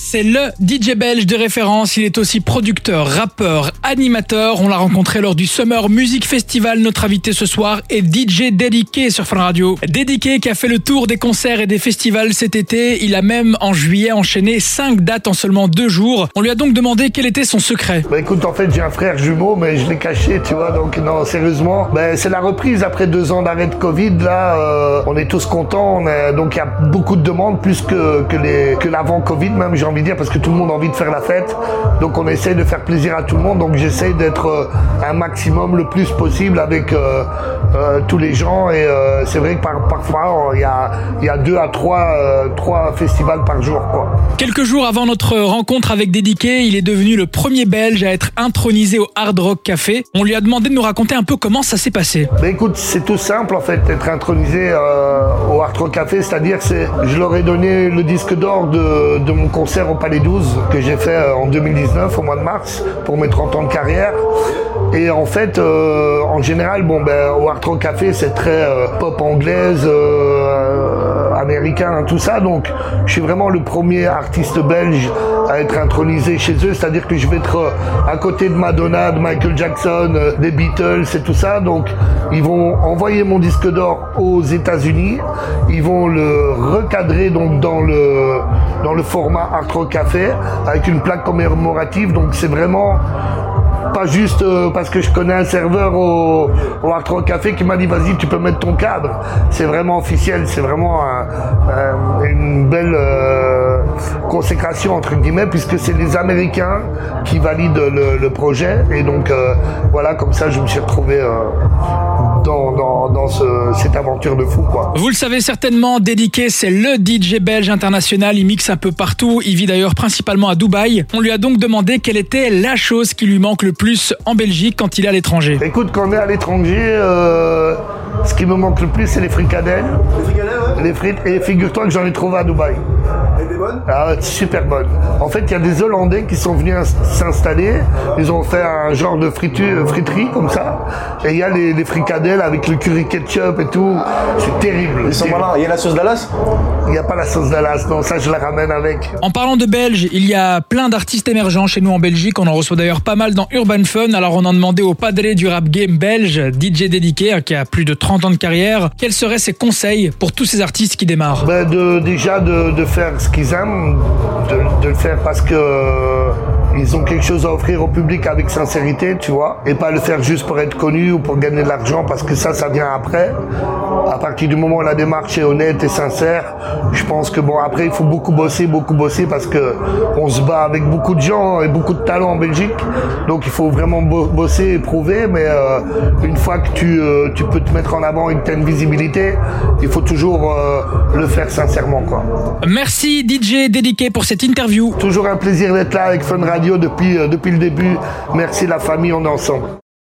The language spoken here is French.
C'est le DJ belge de référence. Il est aussi producteur, rappeur, animateur. On l'a rencontré lors du Summer Music Festival. Notre invité ce soir est DJ Dédiqué sur Fun Radio. Dédiqué qui a fait le tour des concerts et des festivals cet été. Il a même en juillet enchaîné 5 dates en seulement 2 jours. On lui a donc demandé quel était son secret. Bah écoute, en fait, j'ai un frère jumeau, mais je l'ai caché, tu vois. Donc non, sérieusement, bah, c'est la reprise après deux ans d'arrêt de Covid. Là, euh, on est tous contents. Donc il y a beaucoup de demandes, plus que que les que l'avant Covid même. Envie de dire parce que tout le monde a envie de faire la fête. Donc on essaye de faire plaisir à tout le monde. Donc j'essaye d'être euh, un maximum le plus possible avec euh, euh, tous les gens. Et euh, c'est vrai que par- parfois il y a il y a deux à trois trois festivals par jour quoi. Quelques jours avant notre rencontre avec Dédiqué, il est devenu le premier belge à être intronisé au Hard Rock Café. On lui a demandé de nous raconter un peu comment ça s'est passé. Ben écoute, c'est tout simple en fait d'être intronisé au Art Rock Café, c'est-à-dire c'est, je leur ai donné le disque d'or de, de mon concert au Palais 12 que j'ai fait euh, en 2019 au mois de mars pour mes 30 ans de carrière. Et en fait, euh, en général, bon ben au Rock Café c'est très euh, pop anglaise, américain, tout ça. Donc je suis vraiment le premier artiste belge à être intronisé chez eux, c'est-à-dire que je vais être euh, à côté de Madonna, de Michael Jackson, euh, des Beatles et tout ça. Donc ils vont envoyer mon disque d'or aux États-Unis, ils vont le recadrer donc dans le dans le format Art Rock Café avec une plaque commémorative. Donc c'est vraiment pas juste euh, parce que je connais un serveur au, au Café qui m'a dit vas-y tu peux mettre ton cadre. C'est vraiment officiel, c'est vraiment un- un- une belle euh, consécration entre guillemets puisque c'est les Américains qui valident le, projet et donc euh, voilà comme ça je me suis retrouvé euh, dans ce- cette aventure de fou quoi. Vous le savez certainement, Dédiqué, c'est le DJ belge international. Il mixe un peu partout. Il vit d'ailleurs principalement à Dubaï. On lui a donc demandé quelle était la chose qui lui manque le plus en Belgique quand il est à l'étranger. Écoute, quand on est à l'étranger, euh, ce qui me manque le plus, c'est les fricadelles. Les fricadelles, ouais. Les frites. Et figure-toi que j'en ai trouvé à Dubaï. Elle était bonne Ah, super bonne. En fait, il y a des Hollandais qui sont venus ins- s'installer. Ils ont fait un genre de fritu- friterie comme ça. Et il y a les, les fricadelles avec le curry ketchup et tout. C'est terrible. Ils sont malins. Il y a la sauce Dallas Il n'y a pas la sauce Dallas. Non, ça, je la ramène avec. En parlant de Belges, il y a plein d'artistes émergents chez nous en Belgique. On en reçoit d'ailleurs pas mal dans Urban Fun. Alors on a demandé au padré du rap game belge, DJ Dédiqué, hein, qui a plus de 30 ans de carrière, quels seraient ses conseils pour tous ces artistes qui démarrent? Ben de, déjà de, de faire qu'ils aiment, de, de le faire parce que euh, ils ont quelque chose à offrir au public avec sincérité, tu vois, et pas le faire juste pour être connu ou pour gagner de l'argent parce que ça, ça vient après. À partir du moment où la démarche est honnête et sincère, je pense que bon après il faut beaucoup bosser, beaucoup bosser parce que on se bat avec beaucoup de gens et beaucoup de talents en Belgique, donc il faut vraiment bo- bosser et prouver. Mais euh, une fois que tu, euh, tu peux te mettre en avant et que tu as une visibilité, il faut toujours euh, le faire sincèrement quoi. Merci DJ Dédiqué pour cette interview. Toujours un plaisir d'être là avec Fun Radio depuis, euh, depuis le début. Merci la famille, on est ensemble.